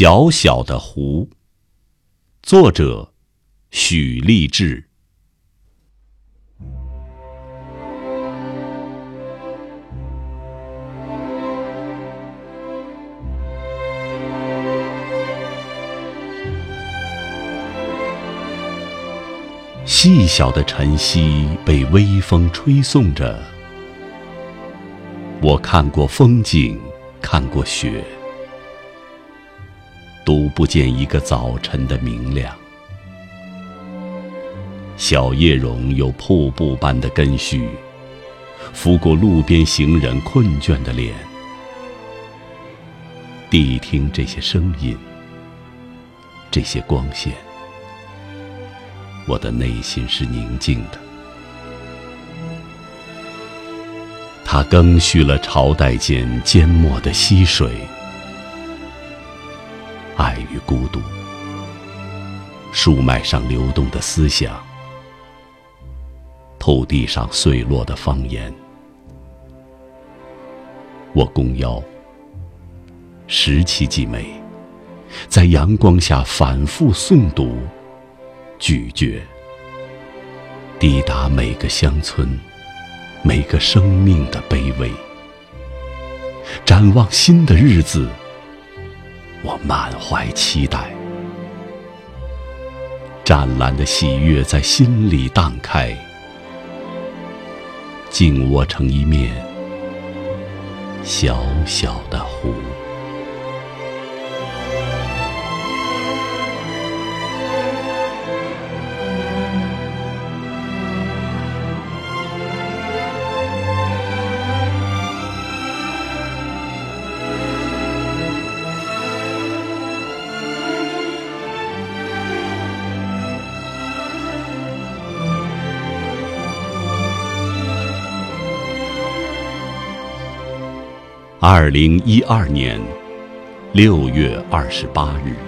小小的湖，作者许立志。细小的晨曦被微风吹送着，我看过风景，看过雪。读不见一个早晨的明亮。小叶榕有瀑布般的根须，拂过路边行人困倦的脸。谛听这些声音，这些光线，我的内心是宁静的。它更续了朝代间缄默的溪水。爱与孤独，树脉上流动的思想，土地上碎落的方言。我弓腰，拾起几枚，在阳光下反复诵读、咀嚼，抵达每个乡村、每个生命的卑微，展望新的日子。我满怀期待，湛蓝的喜悦在心里荡开，静卧成一面小小的湖。二零一二年六月二十八日。